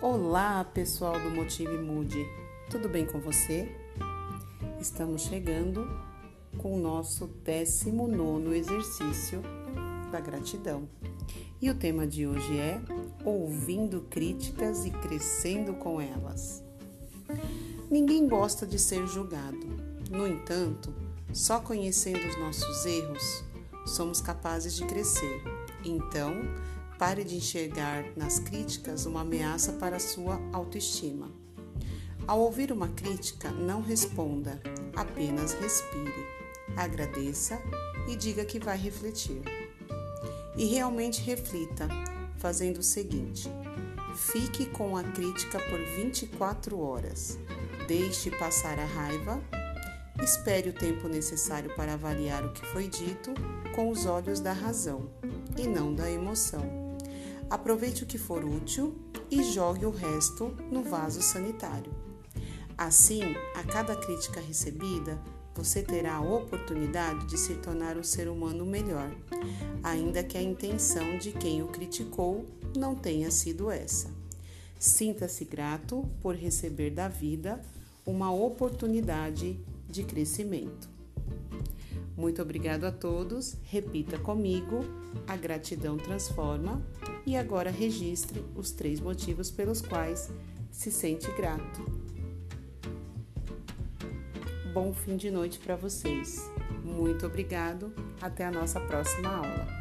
Olá, pessoal do Motive Mude. Tudo bem com você? Estamos chegando com o nosso 19 exercício da gratidão. E o tema de hoje é ouvindo críticas e crescendo com elas. Ninguém gosta de ser julgado. No entanto, só conhecendo os nossos erros, somos capazes de crescer. Então, Pare de enxergar nas críticas uma ameaça para a sua autoestima. Ao ouvir uma crítica, não responda, apenas respire, agradeça e diga que vai refletir. E realmente reflita, fazendo o seguinte: fique com a crítica por 24 horas, deixe passar a raiva, espere o tempo necessário para avaliar o que foi dito com os olhos da razão e não da emoção. Aproveite o que for útil e jogue o resto no vaso sanitário. Assim, a cada crítica recebida, você terá a oportunidade de se tornar um ser humano melhor, ainda que a intenção de quem o criticou não tenha sido essa. Sinta-se grato por receber da vida uma oportunidade de crescimento. Muito obrigado a todos. Repita comigo: a gratidão transforma e agora registre os três motivos pelos quais se sente grato. Bom fim de noite para vocês. Muito obrigado. Até a nossa próxima aula.